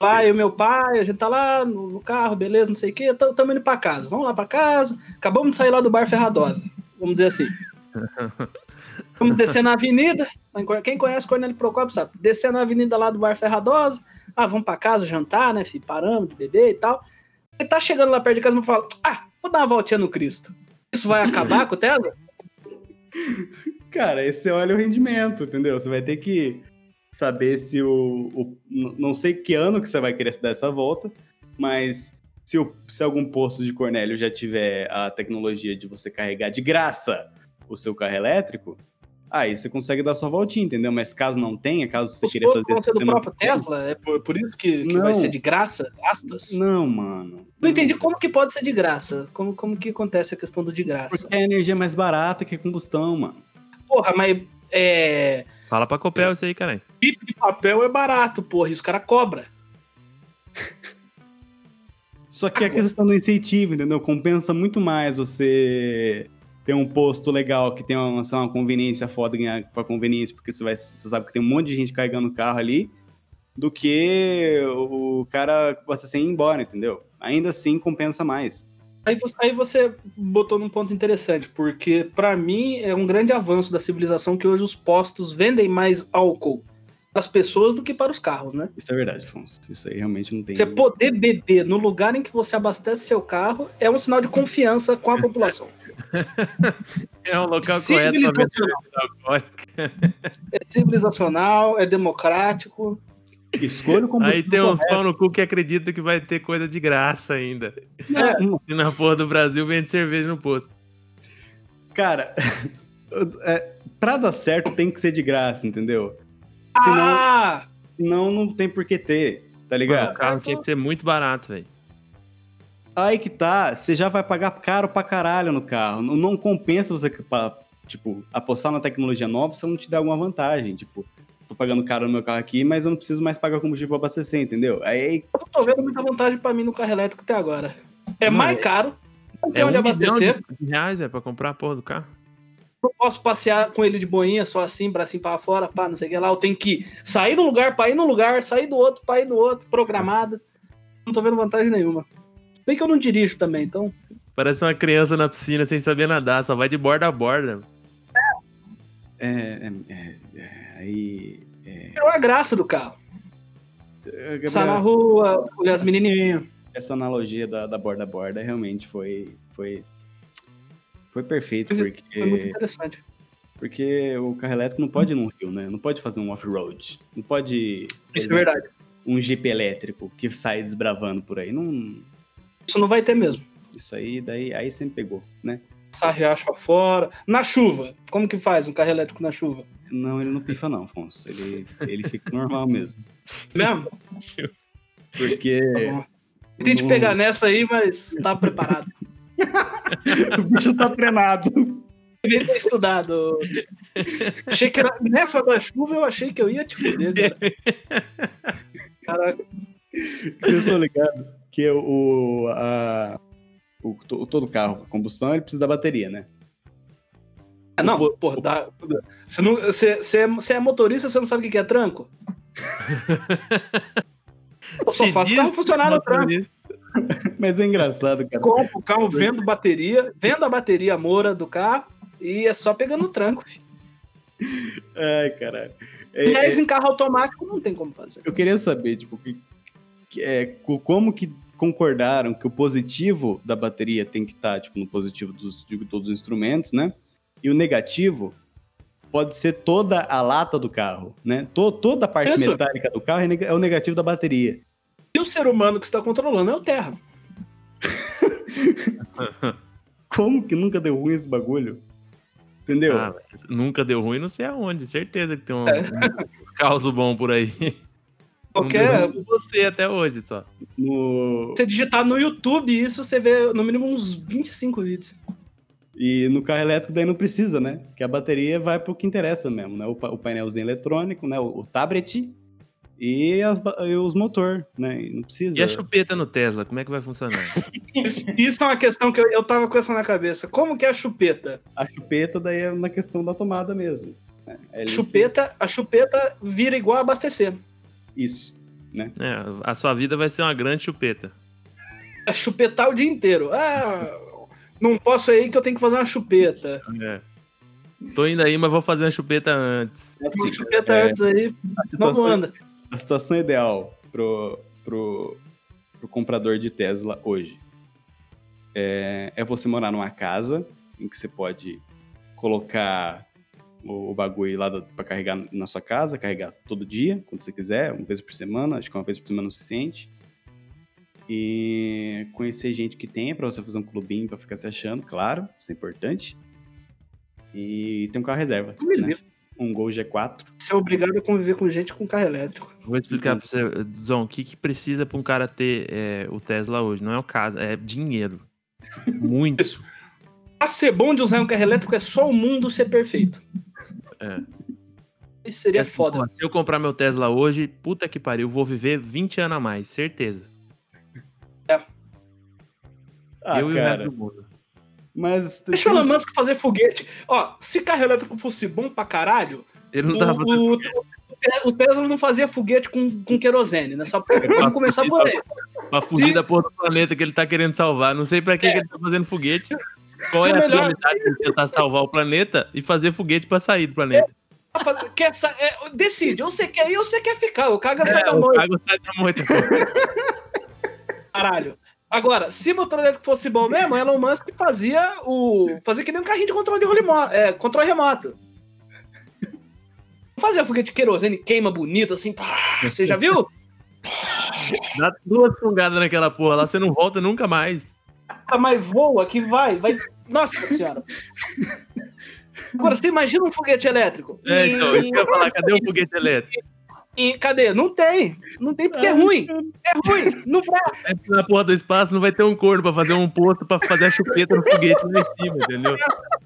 C: Lá, eu e meu pai, a gente tá lá no, carro, beleza, não sei o quê. Estamos indo pra casa. Vamos lá pra casa. Acabamos de sair lá do bar Ferradosa. Vamos dizer assim. Vamos descer na avenida. Quem conhece Cornélio Procopio sabe. Descer na avenida lá do bar Ferradosa. Ah, vamos pra casa jantar, né, filho? Paramos de beber e tal. Ele tá chegando lá perto de casa e fala: Ah, vou dar uma voltinha no Cristo. Isso vai acabar com o Tesla?
B: Cara, esse olha o rendimento, entendeu? Você vai ter que saber se o, o, Não sei que ano que você vai querer se dar essa volta, mas se, o, se algum posto de Cornélio já tiver a tecnologia de você carregar de graça o seu carro elétrico, aí você consegue dar sua voltinha, entendeu? Mas caso não tenha, caso você
C: Os
B: queira fazer...
C: Ser do próprio Tesla? É por, por isso que, que vai ser de graça? Aspas?
B: Não, mano.
C: Não entendi como que pode ser de graça. Como, como que acontece a questão do de graça?
B: Porque a energia é mais barata que combustão, mano.
C: Porra, mas é...
A: Fala pra Copel isso aí, cara.
C: Tipo de papel é barato, porra, e os caras cobram.
B: Só que a questão do incentivo, entendeu? Compensa muito mais você ter um posto legal que tem uma, uma conveniência foda ganhar pra conveniência, porque você, vai, você sabe que tem um monte de gente carregando o carro ali, do que o cara você sem ir embora, entendeu? Ainda assim compensa mais.
C: Aí você, aí você botou num ponto interessante, porque para mim é um grande avanço da civilização que hoje os postos vendem mais álcool para as pessoas do que para os carros, né?
B: Isso é verdade, Afonso. Isso aí realmente não tem.
C: Você poder beber no lugar em que você abastece seu carro é um sinal de confiança com a população.
A: é um local correto
C: para É civilizacional, é democrático.
B: Escolha
A: como. Aí tem uns pau no cu que acredita que vai ter coisa de graça ainda. Não. E na porra do Brasil vende cerveja no posto.
B: Cara, é, pra dar certo tem que ser de graça, entendeu? Senão,
C: ah!
B: senão não tem por que ter, tá ligado? Mano,
A: o carro tinha que ser muito barato, velho.
B: Aí que tá, você já vai pagar caro pra caralho no carro. Não, não compensa você, tipo, apostar na tecnologia nova se não te der alguma vantagem. Tipo, tô pagando caro no meu carro aqui, mas eu não preciso mais pagar combustível pra abastecer, entendeu? Aí.
C: Eu não tô vendo muita vantagem pra mim no carro elétrico até agora. É não, mais é... caro, não tem é onde um abastecer.
A: De reais, velho, pra comprar a porra do carro.
C: Eu posso passear com ele de boinha, só assim, bracinho pra fora, pá, não sei o que lá. Eu tenho que sair do lugar pra ir no lugar, sair do outro pra ir no outro, programado. Não tô vendo vantagem nenhuma. Bem que eu não dirijo também, então.
A: Parece uma criança na piscina sem saber nadar, só vai de borda a borda.
B: É, é, é, é aí. É...
C: a graça do carro. Gabriel, na rua, olhar as menininhas.
B: Essa analogia da, da borda a borda realmente foi, foi, foi perfeito, porque...
C: Foi muito interessante.
B: Porque o carro elétrico não pode ir num rio, né? Não pode fazer um off-road. Não pode...
C: Isso é verdade.
B: Um jeep elétrico que sai desbravando por aí. Não...
C: Isso não vai ter mesmo.
B: Isso aí, daí, aí sempre pegou, né?
C: Passar riacho afora. Na chuva, como que faz um carro elétrico na chuva?
B: Não, ele não pifa não, Afonso. Ele, ele fica normal mesmo.
C: Mesmo?
B: Porque...
C: Tá Tentei te pegar nessa aí, mas tá preparado.
B: o bicho tá treinado.
C: Devia ter estudado. Achei que era... Nessa da chuva eu achei que eu ia te fuder, cara. Caraca.
B: Vocês estão ligados que o, a, o, todo carro com combustão ele precisa da bateria, né?
C: Ah, não, porra, dá, você, não, você, você, é, você é motorista, você não sabe o que é tranco? eu só faço o carro funcionar no tranco.
B: Mas é engraçado, cara.
C: Compro o carro, vendo bateria, vendo a bateria Moura do carro e é só pegando o tranco, filho.
B: Ai, caralho.
C: É, e aí, é... em carro automático não tem como fazer.
B: Eu queria saber, tipo, que, que, é, como que concordaram que o positivo da bateria tem que estar, tá, tipo, no positivo dos, de todos os instrumentos, né? E o negativo pode ser toda a lata do carro, né? Tô, toda a parte Isso. metálica do carro é, é o negativo da bateria.
C: E o ser humano que está controlando é o Terra.
B: Como que nunca deu ruim esse bagulho? Entendeu? Ah,
A: nunca deu ruim, não sei aonde. Certeza que tem um, é. um carros bom por aí.
C: Qualquer.
A: Você até hoje só.
C: No... Você digitar no YouTube isso, você vê no mínimo uns 25 vídeos.
B: E no carro elétrico daí não precisa, né? Que a bateria vai pro que interessa mesmo, né? O, o painelzinho eletrônico, né? O, o tablet e, as, e os motor, né? E não precisa.
A: E a chupeta no Tesla, como é que vai funcionar?
C: isso, isso, é uma questão que eu, eu tava com essa na cabeça. Como que é a chupeta?
B: A chupeta daí é na questão da tomada mesmo.
C: Né? É chupeta, a chupeta vira igual a abastecer.
B: Isso, né?
A: É, a sua vida vai ser uma grande chupeta.
C: É chupetar o dia inteiro. Ah, não posso ir que eu tenho que fazer uma chupeta.
A: É. Tô indo aí, mas vou fazer uma chupeta antes.
C: Assim, uma chupeta é, antes aí. A situação,
B: a situação ideal pro, pro, pro comprador de Tesla hoje é, é você morar numa casa em que você pode colocar o, o bagulho lá para carregar na sua casa, carregar todo dia, quando você quiser, uma vez por semana, acho que uma vez por semana é o suficiente. E conhecer gente que tem para você fazer um clubinho para ficar se achando, claro, isso é importante. E ter um carro reserva. Né? Um Gol G4.
C: Você é obrigado a conviver com gente com carro elétrico.
A: Vou explicar para você, Zon, o que, que precisa para um cara ter é, o Tesla hoje? Não é o caso, é dinheiro. Muito.
C: Pra ser bom de usar um carro elétrico é só o mundo ser perfeito.
A: É.
C: Isso seria é, foda.
A: se eu comprar meu Tesla hoje, puta que pariu, vou viver 20 anos a mais, certeza.
C: É.
B: Ah, eu cara. e o resto do mundo. Mas.
C: Deixa o Elon Musk fazer foguete. Ó, se carro elétrico fosse bom pra caralho.
A: Ele não tava
C: o, o, o, Tesla não fazia foguete com, com querosene, né? Só vamos começar por aí.
A: Pra fugir se... da porra do planeta que ele tá querendo salvar. Não sei pra que, é. que ele tá fazendo foguete. Qual se é a melhor... prioridade de tentar salvar o planeta e fazer foguete pra sair do planeta?
C: É. Quer, é, decide, ou você quer ir ou você quer ficar. O caga sai é, da moita. O caga sai da moita. Caralho. Agora, se motor elétrico fosse bom mesmo, Elon Musk fazia o. fazia que nem um carrinho de controle, de remoto, é, controle remoto. Fazia foguete querosene, queima bonito, assim. Pá, você já viu?
A: Dá duas fungadas naquela porra lá, você não volta nunca mais.
C: Ah, mas voa que vai, vai. Nossa senhora. Agora, você imagina um foguete elétrico.
A: É, então, eu ia falar, cadê o foguete elétrico?
C: E cadê? Não tem. Não tem porque é ruim. É ruim. Não presta.
A: É na porra do espaço não vai ter um corno pra fazer um posto pra fazer a chupeta no foguete lá em cima, entendeu?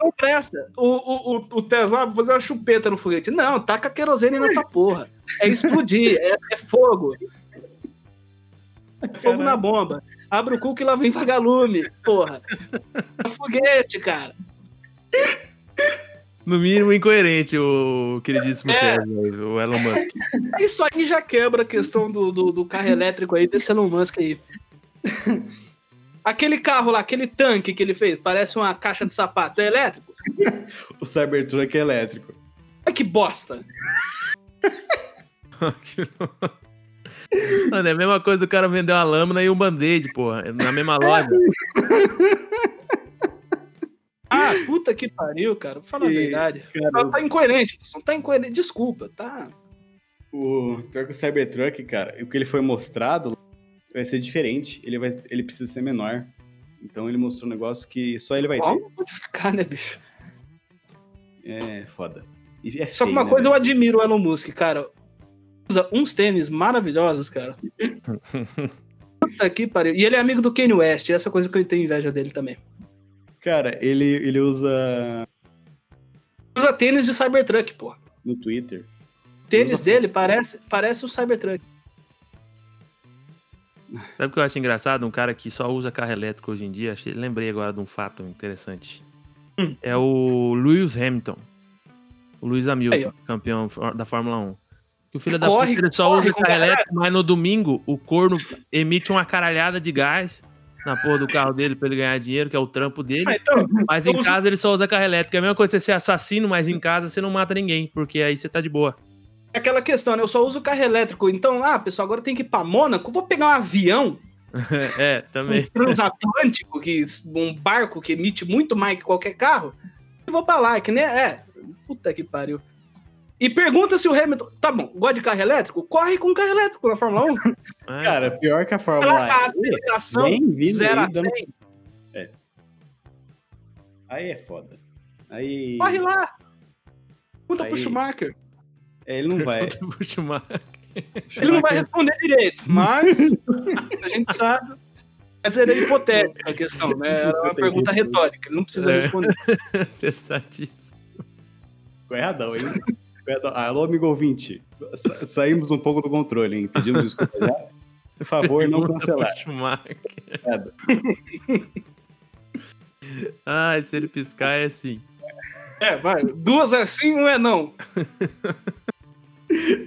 C: Não presta. O, o, o Tesla vai fazer uma chupeta no foguete. Não, taca querosene nessa porra. É explodir. É, é fogo. É fogo na bomba. Abre o cu que lá vem vagalume. Porra. É foguete, cara
A: no mínimo incoerente, o queridíssimo é. Tesla, o Elon Musk.
C: Isso aí já quebra a questão do, do, do, carro elétrico aí, desse Elon Musk aí. Aquele carro lá, aquele tanque que ele fez, parece uma caixa de sapato, é elétrico?
B: o Cybertruck é elétrico.
C: Ai, que bosta!
A: Mano, é a mesma coisa do cara vender uma lâmina e um band-aid, porra. Na mesma loja.
C: Ah, puta que pariu, cara. Fala a verdade. Cara, tá, tá incoerente, não tá incoerente. Desculpa, tá.
B: O pior que o Cybertruck, cara, o que ele foi mostrado vai ser diferente. Ele, vai, ele precisa ser menor. Então ele mostrou um negócio que só ele vai Qual ter.
C: pode ficar, né, bicho?
B: É foda. É feio,
C: só que uma
B: né,
C: coisa eu admiro o Elon Musk, cara. Usa uns tênis maravilhosos, cara. Puta que pariu. E ele é amigo do Kanye West, essa coisa que eu tenho inveja dele também.
B: Cara, ele, ele usa.
C: Usa tênis de Cybertruck, pô.
B: No Twitter.
C: O tênis dele parece, parece o Cybertruck.
A: Sabe o que eu acho engraçado? Um cara que só usa carro elétrico hoje em dia, achei, lembrei agora de um fato interessante. Hum. É o Lewis Hamilton. O Lewis Hamilton, Aí, campeão da Fórmula 1. Que o filho da puta só usa carro elétrico, mas no domingo o corno emite uma caralhada de gás na porra do carro dele pra ele ganhar dinheiro, que é o trampo dele. Ah, então, mas em casa ele só usa carro elétrico. É a mesma coisa você ser assassino, mas em casa você não mata ninguém, porque aí você tá de boa.
C: É aquela questão, né? Eu só uso carro elétrico. Então, ah, pessoal, agora tem que ir pra Mônaco. Vou pegar um avião.
A: é, também.
C: Um transatlântico, que, um barco que emite muito mais que qualquer carro. E vou pra lá, que nem. É. Puta que pariu. E pergunta se o Hamilton. Tá bom, gosta de carro elétrico? Corre com carro elétrico na Fórmula 1.
B: É. Cara, pior que a Fórmula 1. A
C: aceleração 0 a 100.
B: É. Aí é foda. Aí.
C: Corre lá! Puta
B: Aí-
C: pro Schumacher.
B: É, ele não vai.
A: Pergunta pro Schumacher.
C: Ele não vai responder direito, mas a gente sabe. Mas era hipotética a questão, né? Era uma pergunta retórica, ele não precisa
A: É.
C: responder.
A: Pesadíssimo.
B: Ficou erradão, hein? Alô, amigo ouvinte. Sa- saímos um pouco do controle, hein? Pedimos desculpa já. Por favor, não cancelar.
A: Ai, se ele piscar é assim.
C: É, vai. Duas é sim, um é não.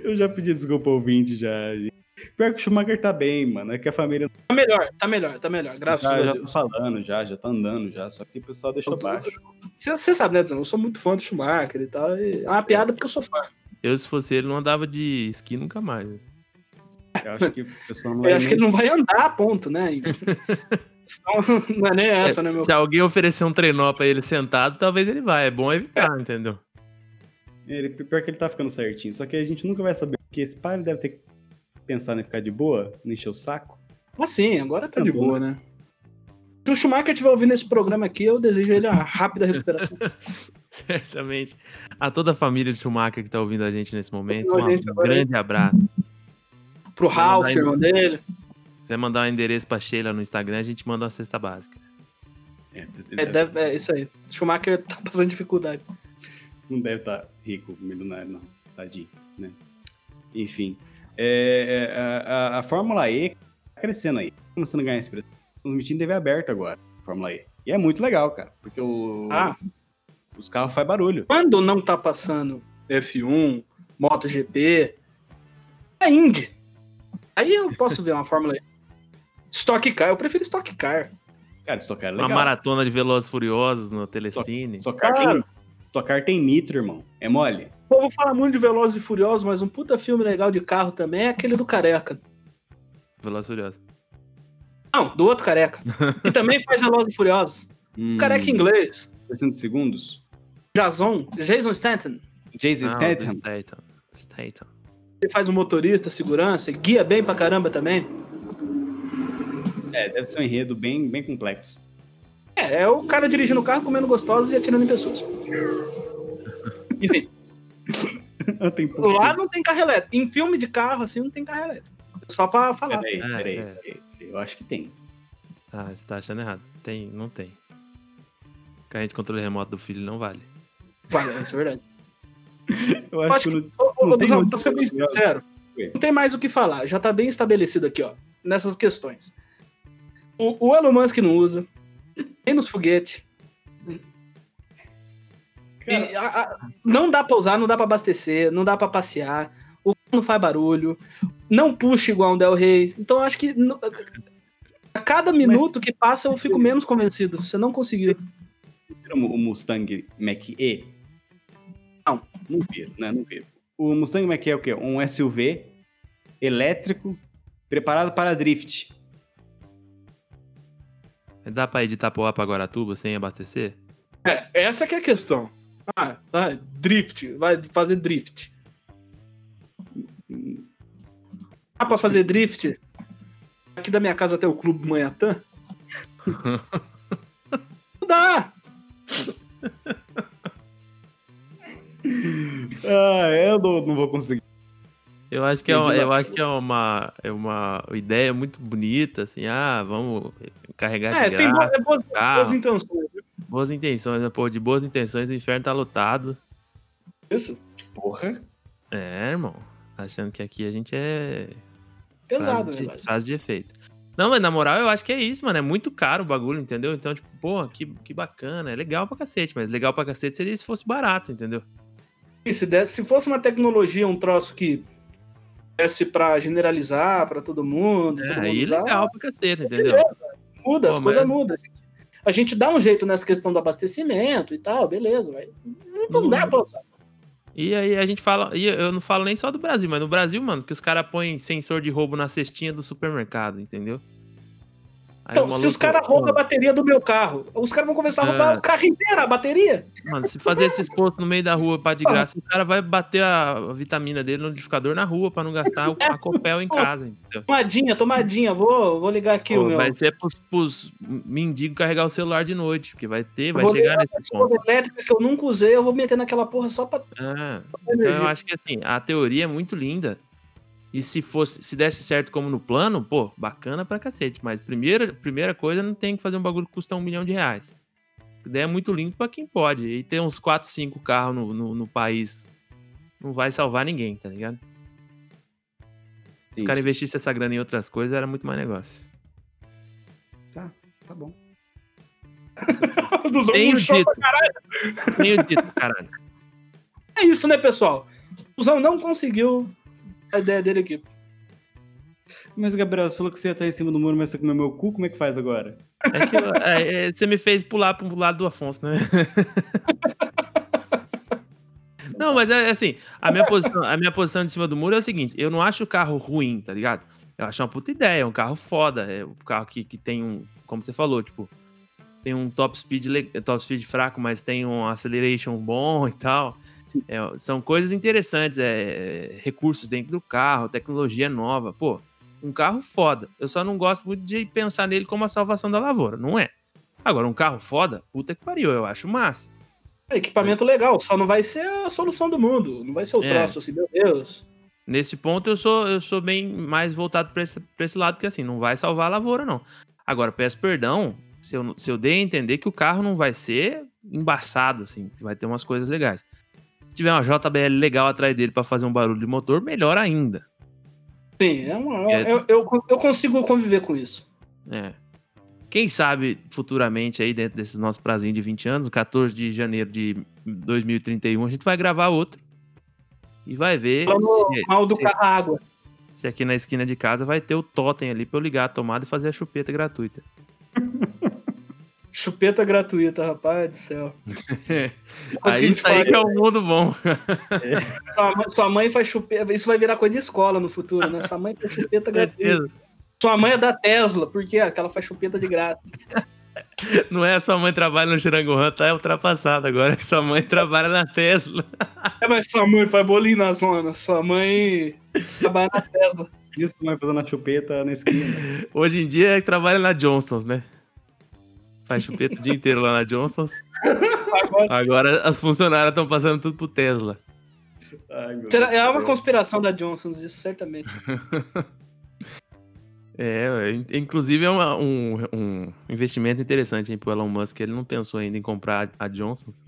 B: Eu já pedi desculpa ao ouvinte já. Pior que o Schumacher tá bem, mano. É que a família
C: Tá melhor, tá melhor, tá melhor. Graças
B: já,
C: a
B: já tá
C: Deus.
B: falando, já, já tá andando já. Só que o pessoal deixou
C: Eu
B: baixo.
C: Você sabe, né? Eu sou muito fã do Schumacher e tal. e É uma piada porque eu sou fã.
A: Eu, se fosse ele, não andava de esqui nunca mais.
B: Eu acho que o pessoal não
C: Eu acho que ele não vai andar, ponto, né? Então, não é nem essa, né, meu?
A: Se alguém oferecer um trenó pra ele sentado, talvez ele vá. É bom evitar, entendeu?
B: Ele, pior que ele tá ficando certinho. Só que a gente nunca vai saber. Porque esse pai ele deve ter pensado em ficar de boa, não encher o saco.
C: Mas sim, agora tá de boa, né? Se o Schumacher estiver ouvindo esse programa aqui, eu desejo ele uma rápida recuperação.
A: Certamente. A toda a família de Schumacher que tá ouvindo a gente nesse momento, um grande abraço.
C: Pro Ralph,
A: mandar
C: irmão dele.
A: Se você mandar um endereço pra Sheila no Instagram, a gente manda uma cesta básica.
B: É,
C: É,
B: deve-
C: é isso aí. O Schumacher tá passando dificuldade.
B: não deve estar rico, milionário, não. Tadinho, né? Enfim. É, é, a, a- a Fórmula E tá crescendo aí. Começando a ganhar expressão. Transmitindo TV aberta agora, Fórmula E. E é muito legal, cara. Porque o,
C: Ah.
B: os carros fazem barulho.
C: Quando não tá passando F1, MotoGP, é Indy. Aí eu posso ver uma Fórmula E. Stock Car, eu prefiro Stock Car.
B: Cara, Stock é
A: Uma
B: legal.
A: maratona de Velozes e Furiosos no Telecine.
B: Stock Car,
C: Cara.
B: tem, Stock Car tem nitro, irmão. É mole.
C: O povo fala muito de Velozes e Furiosos, mas um puta filme legal de carro também é aquele do Careca.
A: Velozes e Furiosos.
C: Não, do outro Careca. Que também faz Velozes e Furiosos.
B: Hum,
C: Careca inglês.
B: 60 segundos.
C: Jason, Jason Stanton.
B: Jason
A: Ah,
B: Statham.
A: Statham.
C: Ele faz um motorista, segurança, guia bem pra caramba também.
B: É, deve ser um enredo bem, bem complexo.
C: É, é o cara dirigindo o carro, comendo gostosos e atirando em pessoas. Enfim,
B: tem
C: lá não tem carro elétrico. Em filme de carro, assim, não tem carro elétrico. Só pra falar.
B: Peraí,
A: É,
B: peraí,
A: é.
B: peraí. Eu acho que tem.
A: Ah, você tá achando errado. Tem, não tem. Carrinho de controle remoto do filho não vale.
C: Vale, isso é verdade.
B: Eu
C: Eu
B: acho,
C: acho
B: que.
C: Ô,
B: Não
C: ô,
B: tem
C: pra ser bem sincero, não tem mais o que falar. Já tá bem estabelecido aqui, ó, nessas questões. O, o Elon Musk não usa, nem nos foguetes.
B: Cara,
C: E, a- a- não dá pra usar, não dá pra abastecer, não dá pra passear. O não faz barulho, não puxa igual um Del Rey. Então acho que no- a cada minuto que passa eu
B: mas
C: fico menos convencido. Você não conseguiu.
B: Vocês viram o Mustang Mach-E?
C: Não.
B: Não viram, né? Não viram. O Mustang Mach-E é o quê? Um SUV elétrico preparado para drift.
A: Dá pra ir de Itapoá pra Guaratuba sem abastecer?
C: É, essa que é a questão. Ah, vai, drift, vai fazer drift. Dá pra fazer drift? Aqui da minha casa até o Clube Manhattan? Não dá!
B: Ah, eu não, não vou conseguir.
A: Eu acho que, é, uma- eu acho que é, uma, é uma ideia muito bonita, assim, ah, vamos carregar
C: É,
A: de
C: tem boas,
A: graça,
C: é boas, boas intenções. viu?
A: boas intenções, né? Pô, de boas intenções o inferno tá lotado.
C: Isso,
B: Porra.
A: É, irmão, tá achando que aqui a gente é
C: pesado, né?
A: frase de efeito. Não, mas na moral eu acho que é isso, mano, é muito caro o bagulho, entendeu? Então, tipo, pô, que, que bacana, é legal pra cacete, mas legal pra cacete seria se fosse barato, entendeu?
C: E Se, se fosse uma tecnologia, um troço que desse pra generalizar pra todo mundo, todo
A: É,
C: mundo
A: aí
C: usar,
A: legal pra cacete, entendeu?
C: beleza, muda, as
A: Pô,
C: coisas
A: mas-
C: mudam. A gente, a gente dá um jeito nessa questão do abastecimento e tal, beleza, mas não,
A: Não-
C: dá pra usar.
A: E aí a gente fala, e eu não falo nem só do Brasil, mas no Brasil, mano, que os caras põem sensor de roubo na cestinha do supermercado, entendeu?
C: Então, se os caras roubam a bateria do meu carro, os caras vão começar a roubar é. o carro inteiro, a bateria.
A: Mano, se fazer esses postos no meio da rua para de graça, o cara vai bater a vitamina dele no liquidificador na rua para não gastar a copel em casa. Entendeu?
C: Tomadinha, tomadinha. Vou, vou ligar aqui Pô, o meu.
A: Vai ser pros, pros mendigos carregar o celular de noite, porque vai ter, vai chegar nesse ponto.
C: elétrica que eu nunca usei, eu vou meter naquela porra só pra.
A: Ah, então eu acho que assim, a teoria é muito linda. E se fosse, se desse certo como no plano, pô, bacana pra cacete. Mas primeira, primeira coisa, não tem que fazer um bagulho que custa um milhão de reais. A ideia é muito limpa pra quem pode. E ter uns 4, 5 carros no, no, no país não vai salvar ninguém, tá ligado? Se os caras investissem essa grana em outras coisas, era muito mais negócio.
B: Tá, tá bom.
A: Tenho dito. Tenho dito, caralho.
C: É isso, né, pessoal? O Zão não conseguiu a ideia dele aqui.
B: Mas, Gabriel, você falou que você ia estar em cima do muro, mas você comeu meu cu, como é que faz agora?
A: É que é, é, você me fez pular pro lado do Afonso, né? Não, mas é assim, a minha, posição, a minha posição de cima do muro é o seguinte: eu não acho o carro ruim, tá ligado? Eu acho uma puta ideia, é um carro foda. É um carro que, que tem um, como você falou, tipo, tem um top speed, top speed fraco, mas tem um acceleration bom e tal. É, são coisas interessantes, é, recursos dentro do carro, tecnologia nova. Pô, um carro foda. Eu só não gosto muito de pensar nele como a salvação da lavoura, não é? Agora, um carro foda, puta que pariu, eu acho massa.
C: É equipamento legal, só não vai ser a solução do mundo, não vai ser o é. troço, assim, meu Deus.
A: Nesse ponto eu sou, eu sou bem mais voltado para esse, pra esse lado que assim, não vai salvar a lavoura, não. Agora, peço perdão se eu, se eu dei a entender que o carro não vai ser embaçado, assim, vai ter umas coisas legais tiver uma JBL legal atrás dele para fazer um barulho de motor, melhor ainda.
C: Sim, é uma, é, eu, eu, eu, consigo conviver com isso.
A: É. Quem sabe futuramente aí, dentro desses nossos prazinhos de 20 anos, no 14 de janeiro de 2031, a gente vai gravar outro. E vai ver.
C: Se, mal do se, carro água.
A: Se aqui na esquina de casa vai ter o totem ali pra eu ligar a tomada e fazer a chupeta gratuita.
C: Chupeta gratuita, rapaz do céu.
A: aí isso aí que é o um mundo bom.
C: Sua, mãe, sua, mãe faz chupeta. Isso vai virar coisa de escola no futuro, né? Sua mãe faz chupeta gratuita. Sua mãe é da Tesla, por quê? Porque ela faz chupeta de graça.
A: Não é sua mãe trabalha no Xiranguhan, tá ultrapassado agora. Sua mãe trabalha na Tesla.
C: É, mas sua mãe faz bolinho na zona. Sua mãe trabalha na Tesla.
B: Isso, mãe fazendo a chupeta na esquina.
A: Hoje em dia é trabalha na Johnson's, né? Faz chupeta o dia inteiro lá na Johnson's. Agora, Agora as funcionárias estão passando tudo pro Tesla.
C: Ai, Será, é uma conspiração da Johnson's, isso certamente.
A: É, inclusive é uma, um, um, investimento interessante hein, pro Elon Musk. Ele não pensou ainda em comprar a Johnson's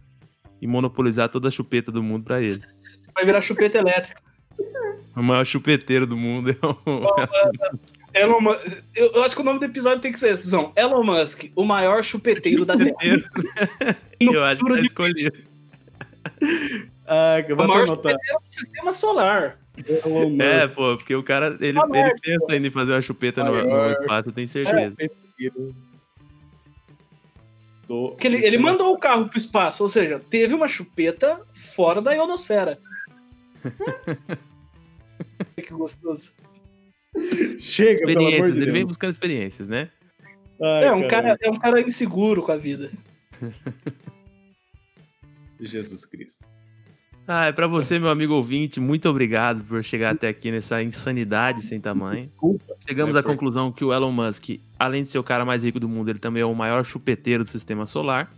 A: e monopolizar toda a chupeta do mundo para ele.
C: Vai virar chupeta elétrica.
A: O maior chupeteiro do mundo é o...
C: Elon Musk, eu, eu, acho que o nome do episódio tem que ser esse, Elon Musk, o maior chupeteiro da Terra.
A: eu acho que vai escolher.
C: Ah, o maior chupeteiro do sistema solar.
A: É, pô, porque o cara, ele, ele pensa ainda em fazer uma chupeta no, no, espaço, eu tenho certeza. É,
C: ele, ele mandou o carro pro espaço, ou seja, teve uma chupeta fora da ionosfera. que gostoso.
A: Chega, pelo amor de Deus. Ele vem buscando experiências, né?
C: Ai, é, um cara, é um cara inseguro com a vida.
B: Jesus Cristo.
A: Ah, é pra você, meu amigo ouvinte, muito obrigado por chegar até aqui nessa insanidade sem tamanho. Desculpa. Chegamos é à conclusão que o Elon Musk, além de ser o cara mais rico do mundo, ele também é o maior chupeteiro do sistema solar.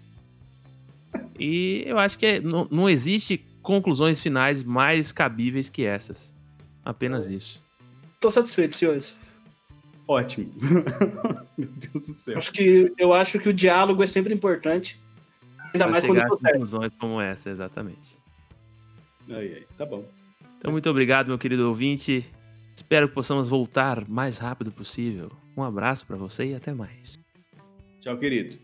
A: E eu acho que é, não, não existe conclusões finais mais cabíveis que essas. Apenas isso.
C: Tô satisfeito, senhores.
B: Ótimo. Meu Deus do céu.
C: Acho que, eu acho que o diálogo é sempre importante.
A: Ainda mais quando eu conclusões como essa, exatamente.
B: Aí, aí, tá bom.
A: Então, muito obrigado, meu querido ouvinte. Espero que possamos voltar mais rápido possível. Um abraço para você e até mais.
B: Tchau, querido.